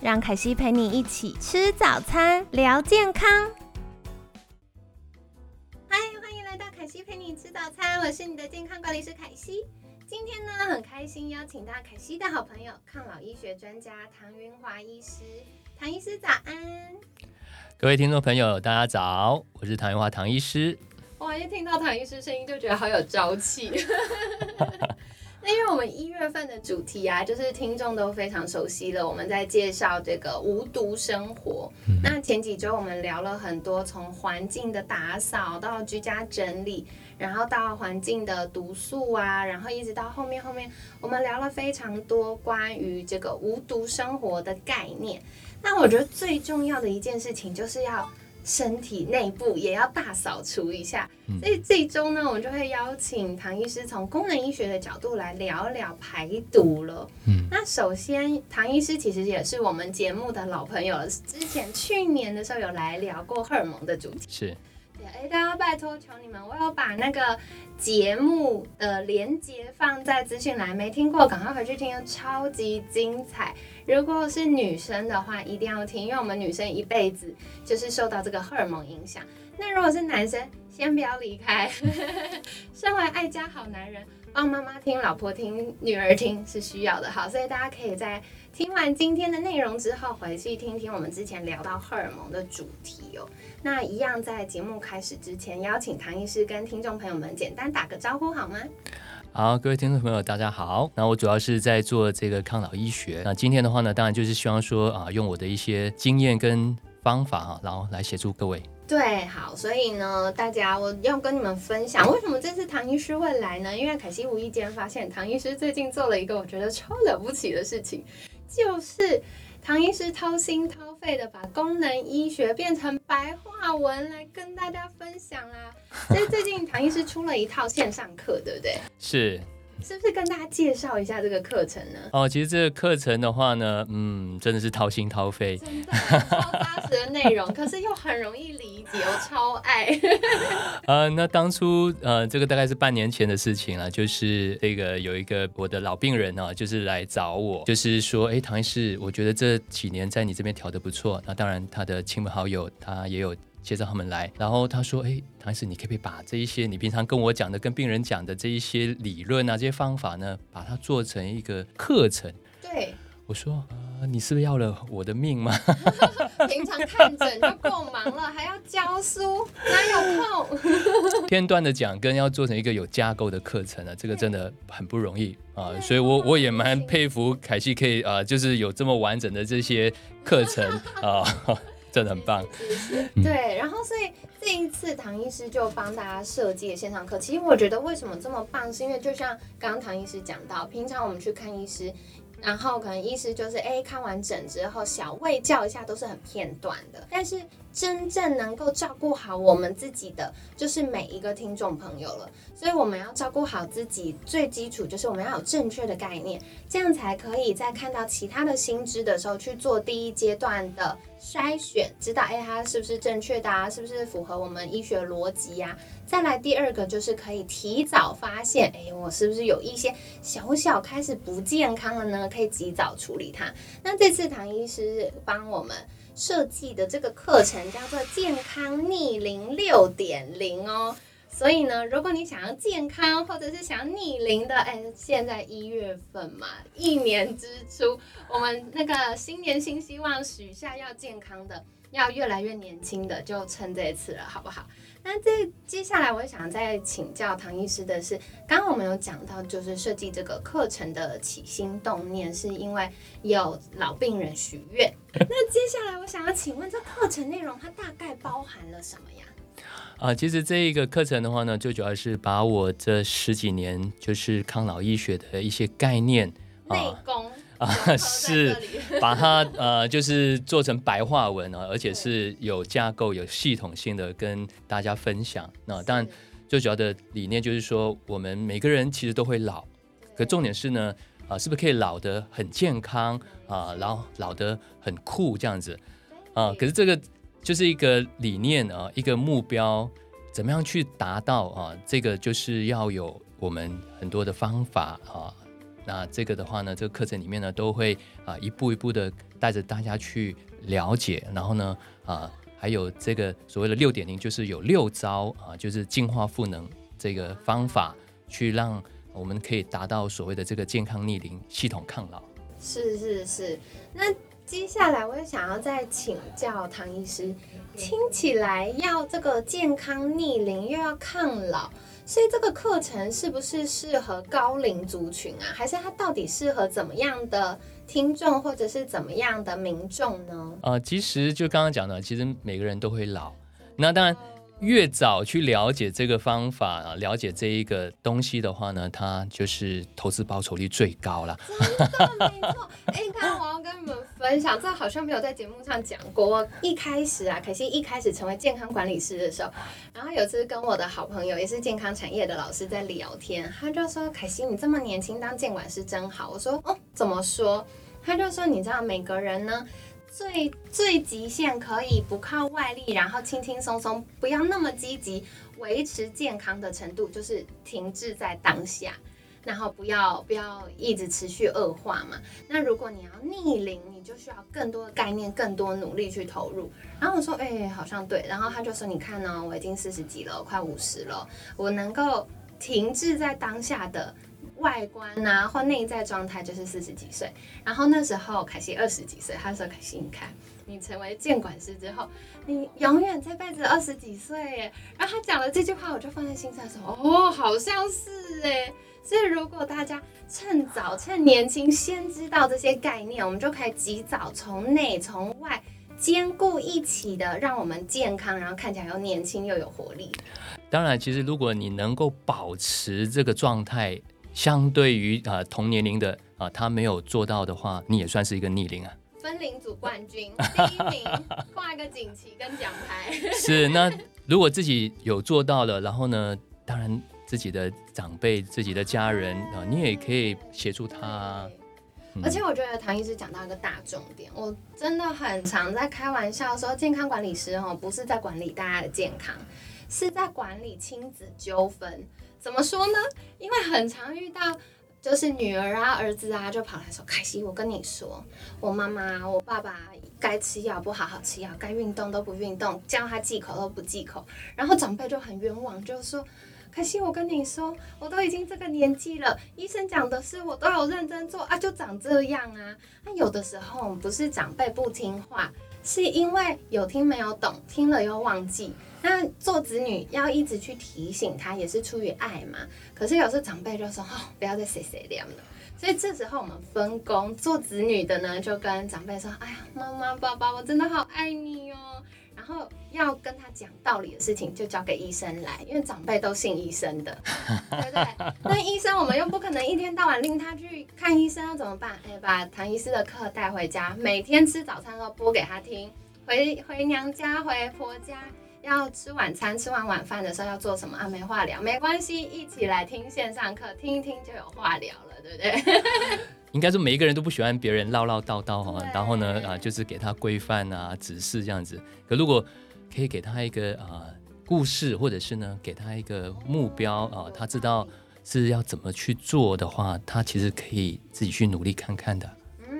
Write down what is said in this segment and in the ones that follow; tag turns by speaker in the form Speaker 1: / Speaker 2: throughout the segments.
Speaker 1: 让凯西陪你一起吃早餐，聊健康。嗨，欢迎来到凯西陪你吃早餐，我是你的健康管理师凯西。今天呢，很开心邀请到凯西的好朋友，抗老医学专家唐云华医师。唐医师早安！
Speaker 2: 各位听众朋友，大家早，我是唐云华唐医师。
Speaker 1: 哇，一听到唐医师声音就觉得好有朝气。那因为我们一月份的主题啊，就是听众都非常熟悉了。我们在介绍这个无毒生活。那前几周我们聊了很多，从环境的打扫到居家整理，然后到环境的毒素啊，然后一直到后面后面，我们聊了非常多关于这个无毒生活的概念。那我觉得最重要的一件事情就是要。身体内部也要大扫除一下，所以这一周呢，我们就会邀请唐医师从功能医学的角度来聊聊排毒了。嗯，那首先，唐医师其实也是我们节目的老朋友了，之前去年的时候有来聊过荷尔蒙的主题。
Speaker 2: 是。
Speaker 1: 哎，大家拜托求你们，我要把那个节目的连接放在资讯栏，没听过赶快回去听，超级精彩。如果是女生的话，一定要听，因为我们女生一辈子就是受到这个荷尔蒙影响。那如果是男生，先不要离开。身为爱家好男人，帮妈妈听、老婆听、女儿听是需要的。好，所以大家可以在听完今天的内容之后，回去听听我们之前聊到荷尔蒙的主题哦。那一样在节目开始之前，邀请唐医师跟听众朋友们简单打个招呼好吗？
Speaker 2: 好，各位听众朋友，大家好。那我主要是在做这个抗老医学。那今天的话呢，当然就是希望说啊，用我的一些经验跟方法啊，然后来协助各位。
Speaker 1: 对，好，所以呢，大家我要跟你们分享，为什么这次唐医师会来呢？因为凯西无意间发现，唐医师最近做了一个我觉得超了不起的事情，就是唐医师掏心掏肺的把功能医学变成白话文来跟大家分享啦。所以最近唐医师出了一套线上课，对不对？
Speaker 2: 是。
Speaker 1: 是不是跟大家介绍一下这个课程呢？
Speaker 2: 哦，其实这个课程的话呢，嗯，真的是掏心掏肺，
Speaker 1: 真的超扎实的内容，可是又很容易理解，我超爱。
Speaker 2: 呃，那当初呃，这个大概是半年前的事情了，就是这个有一个我的老病人呢，就是来找我，就是说，哎，唐医师，我觉得这几年在你这边调的不错，那当然他的亲朋好友他也有。介绍他们来，然后他说：“哎，唐医师，你可不可以把这一些你平常跟我讲的、跟病人讲的这一些理论啊、这些方法呢，把它做成一个课程？”
Speaker 1: 对，
Speaker 2: 我说：“啊，你是不是要了我的命吗？
Speaker 1: 平常看诊就够忙了，还要教书，哪有空？
Speaker 2: 片段的讲跟要做成一个有架构的课程呢，这个真的很不容易啊！所以我我也蛮佩服凯西可以啊，就是有这么完整的这些课程啊。”很棒，
Speaker 1: 对。然后，所以这一次唐医师就帮大家设计了线上课。其实我觉得为什么这么棒，是因为就像刚刚唐医师讲到，平常我们去看医师，然后可能医师就是哎看完诊之后小喂教一下，都是很片段的。但是真正能够照顾好我们自己的，就是每一个听众朋友了。所以我们要照顾好自己，最基础就是我们要有正确的概念，这样才可以在看到其他的新知的时候去做第一阶段的筛选，知道哎它是不是正确的啊，是不是符合我们医学逻辑呀？再来第二个就是可以提早发现，哎，我是不是有一些小小开始不健康了呢？可以及早处理它。那这次唐医师帮我们设计的这个课程叫做健康逆龄六点零哦。所以呢，如果你想要健康，或者是想要逆龄的，哎，现在一月份嘛，一年之初，我们那个新年新希望，许下要健康的，要越来越年轻的，就趁这一次了，好不好？那这接下来，我想再请教唐医师的是，刚刚我们有讲到，就是设计这个课程的起心动念，是因为有老病人许愿。那接下来，我想要请问，这课程内容它大概包含了什么呀？
Speaker 2: 啊，其实这一个课程的话呢，最主要是把我这十几年就是抗老医学的一些概念
Speaker 1: 内功
Speaker 2: 啊，是把它呃，就是做成白话文啊，而且是有架构、有系统性的跟大家分享。那当然，最主要的理念就是说，我们每个人其实都会老，可重点是呢，啊，是不是可以老得很健康啊，然后老得很酷这样子啊？可是这个就是一个理念啊，一个目标，怎么样去达到啊？这个就是要有我们很多的方法啊。那这个的话呢，这个课程里面呢，都会啊一步一步的带着大家去了解，然后呢啊还有这个所谓的六点零，就是有六招啊，就是进化赋能这个方法，去让我们可以达到所谓的这个健康逆龄、系统抗老。
Speaker 1: 是是是，那接下来我也想要再请教唐医师，听起来要这个健康逆龄又要抗老。所以这个课程是不是适合高龄族群啊？还是它到底适合怎么样的听众或者是怎么样的民众呢？
Speaker 2: 呃，其实就刚刚讲的，其实每个人都会老，那当然。越早去了解这个方法啊，了解这一个东西的话呢，它就是投资报酬率最高了。
Speaker 1: 真的没错。哎，刚刚我要跟你们分享，这好像没有在节目上讲过。我一开始啊，可惜一开始成为健康管理师的时候，然后有次跟我的好朋友，也是健康产业的老师在聊天，他就说：“凯西，你这么年轻当监管师真好。”我说：“哦，怎么说？”他就说：“你知道每个人呢。”最最极限可以不靠外力，然后轻轻松松，不要那么积极，维持健康的程度就是停滞在当下，然后不要不要一直持续恶化嘛。那如果你要逆龄，你就需要更多的概念，更多努力去投入。然后我说，哎，好像对。然后他就说，你看呢，我已经四十几了，快五十了，我能够停滞在当下的。外观啊，或内在状态就是四十几岁，然后那时候凯西二十几岁，他说凯西，你看你成为建管师之后，你永远这辈子二十几岁耶。然后他讲了这句话，我就放在心上说，哦，好像是哎。所以如果大家趁早、趁年轻，先知道这些概念，我们就可以及早从内从外兼顾一起的，让我们健康，然后看起来又年轻又有活力。
Speaker 2: 当然，其实如果你能够保持这个状态。相对于啊同年龄的啊，他没有做到的话，你也算是一个逆龄啊。
Speaker 1: 分龄组冠军，第一名，挂一个锦旗跟奖牌。
Speaker 2: 是，那如果自己有做到了，然后呢，当然自己的长辈、自己的家人啊，你也可以协助他。
Speaker 1: 而且我觉得唐医师讲到一个大重点，我真的很常在开玩笑说，健康管理师哦，不是在管理大家的健康，是在管理亲子纠纷。怎么说呢？因为很常遇到，就是女儿啊、儿子啊，就跑来说：“凯西，我跟你说，我妈妈、我爸爸该吃药不好好吃药，该运动都不运动，叫他忌口都不忌口。”然后长辈就很冤枉，就说：“可惜，我跟你说，我都已经这个年纪了，医生讲的是我都有认真做啊，就长这样啊。”那有的时候不是长辈不听话，是因为有听没有懂，听了又忘记。那做子女要一直去提醒他，也是出于爱嘛。可是有时候长辈就说：“哦，不要再谁谁凉了。”所以这时候我们分工，做子女的呢，就跟长辈说：“哎呀，妈妈、爸爸，我真的好爱你哦。”然后要跟他讲道理的事情，就交给医生来，因为长辈都信医生的，对不对？那医生我们又不可能一天到晚令他去看医生，要怎么办？哎，把唐医师的课带回家，每天吃早餐都播给他听。回回娘家，回婆家。要吃晚餐，吃完晚饭的时候要做什么啊？没话聊，没关系，一起来听线上课，听一听就有话聊了，对不对？
Speaker 2: 应该说每一个人都不喜欢别人唠唠叨叨哈，然后呢啊，就是给他规范啊、指示这样子。可如果可以给他一个啊故事，或者是呢给他一个目标啊，他知道是要怎么去做的话，他其实可以自己去努力看看的。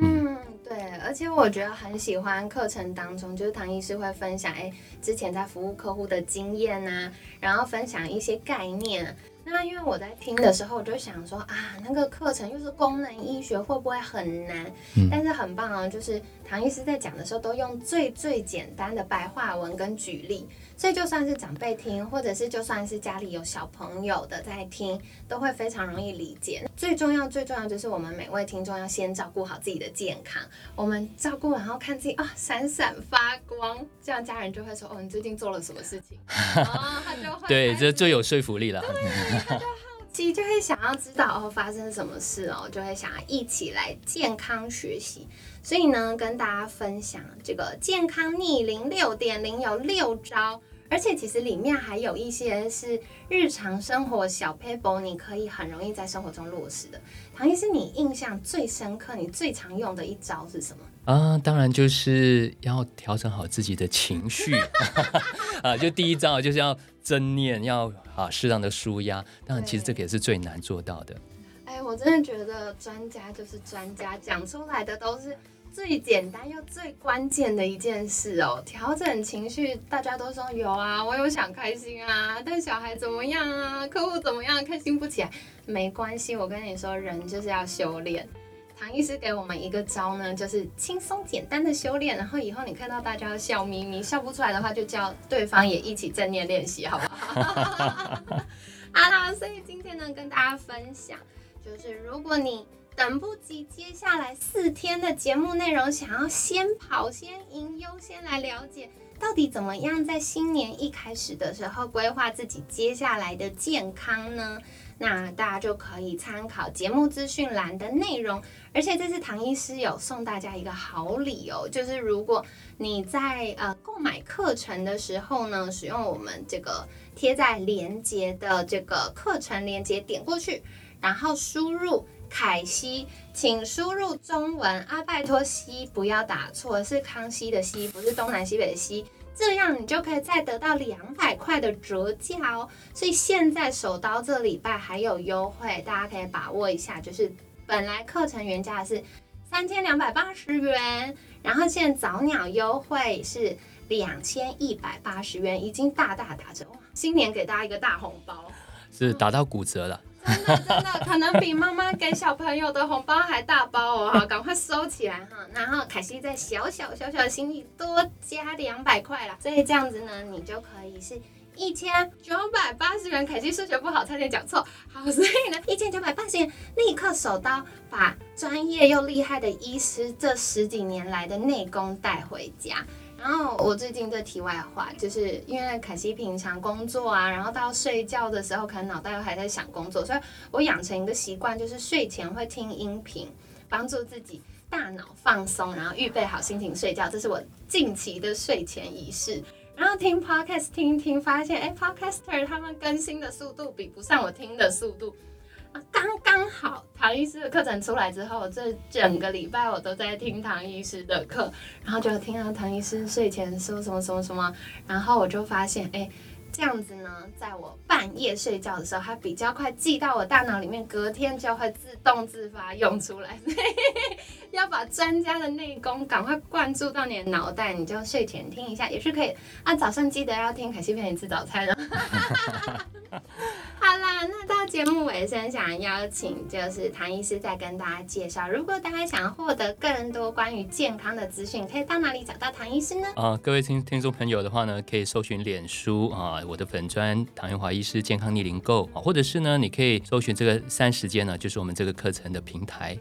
Speaker 1: 嗯，对而且我觉得很喜欢课程当中，就是唐医师会分享，哎，之前在服务客户的经验呐，然后分享一些概念。那因为我在听的时候，我就想说啊，那个课程又是功能医学，会不会很难？但是很棒哦，就是唐医师在讲的时候，都用最最简单的白话文跟举例。所以就算是长辈听，或者是就算是家里有小朋友的在听，都会非常容易理解。最重要、最重要就是我们每位听众要先照顾好自己的健康。我们照顾完后看自己啊闪闪发光，这样家人就会说：“哦，你最近做了什么事情？”哦，他就会
Speaker 2: 对，这最有说服力了。
Speaker 1: 他就好奇就会想要知道哦发生什么事哦，就会想要一起来健康学习。所以呢，跟大家分享这个健康逆龄六点零有六招。而且其实里面还有一些是日常生活小 paper，你可以很容易在生活中落实的。唐医师，你印象最深刻、你最常用的一招是什么？
Speaker 2: 啊，当然就是要调整好自己的情绪 啊。就第一招就是要正念，要啊适当的舒压。当然，其实这个也是最难做到的。
Speaker 1: 哎，我真的觉得专家就是专家，讲出来的都是。最简单又最关键的一件事哦，调整情绪，大家都说有啊，我有想开心啊，但小孩怎么样啊，客户怎么样，开心不起来，没关系，我跟你说，人就是要修炼。唐医师给我们一个招呢，就是轻松简单的修炼，然后以后你看到大家笑眯眯，笑不出来的话，就叫对方也一起正念练习，好不好？好 啦，所以今天呢，跟大家分享，就是如果你。等不及接下来四天的节目内容，想要先跑先赢，优先来了解到底怎么样在新年一开始的时候规划自己接下来的健康呢？那大家就可以参考节目资讯栏的内容。而且这次唐医师有送大家一个好礼哦，就是如果你在呃购买课程的时候呢，使用我们这个贴在链接的这个课程链接点过去，然后输入。凯西，请输入中文啊！拜托西不要打错，是康熙的西，不是东南西北的西。这样你就可以再得到两百块的折价哦。所以现在手刀这礼拜还有优惠，大家可以把握一下。就是本来课程原价是三千两百八十元，然后现在早鸟优惠是两千一百八十元，已经大大打折哇！新年给大家一个大红包，
Speaker 2: 是打到骨折了。
Speaker 1: 真的真的，可能比妈妈给小朋友的红包还大包哦！哈，赶快收起来哈。然后凯西在小小小小的心意多加两百块啦，所以这样子呢，你就可以是一千九百八十元。凯西数学不好，差点讲错。好，所以呢，一千九百八十元立刻手刀把专业又厉害的医师这十几年来的内功带回家。然后我最近的题外话，就是因为凯西平常工作啊，然后到睡觉的时候，可能脑袋又还在想工作，所以我养成一个习惯，就是睡前会听音频，帮助自己大脑放松，然后预备好心情睡觉。这是我近期的睡前仪式。然后听 podcast 听一听，发现哎，podcaster 他们更新的速度比不上我听的速度。刚好，唐医师的课程出来之后，这整个礼拜我都在听唐医师的课，然后就听到唐医师睡前说什么什么什么，然后我就发现，哎，这样子呢，在我半夜睡觉的时候，它比较快记到我大脑里面，隔天就会自动自发用出来。要把专家的内功赶快灌注到你的脑袋，你就睡前听一下也是可以。啊，早上记得要听凯西陪你吃早餐哦。好啦，那到节目尾声，想邀请就是唐医师再跟大家介绍，如果大家想获得更多关于健康的资讯，可以到哪里找到唐医师呢？
Speaker 2: 啊，各位听听众朋友的话呢，可以搜寻脸书啊，我的粉砖唐元华医师健康逆龄购，或者是呢，你可以搜寻这个三时间呢，就是我们这个课程的平台。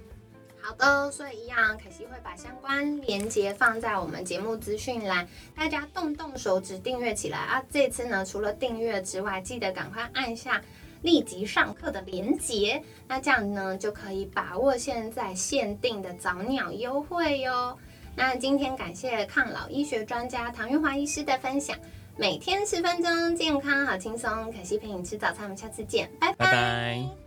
Speaker 1: 好的，所以一样，可惜会把相关链接放在我们节目资讯栏，大家动动手指订阅起来啊！这次呢，除了订阅之外，记得赶快按下立即上课的链接，那这样呢就可以把握现在限定的早鸟优惠哟。那今天感谢抗老医学专家唐玉华医师的分享，每天十分钟，健康好轻松，可惜陪你吃早餐，我们下次见，拜拜。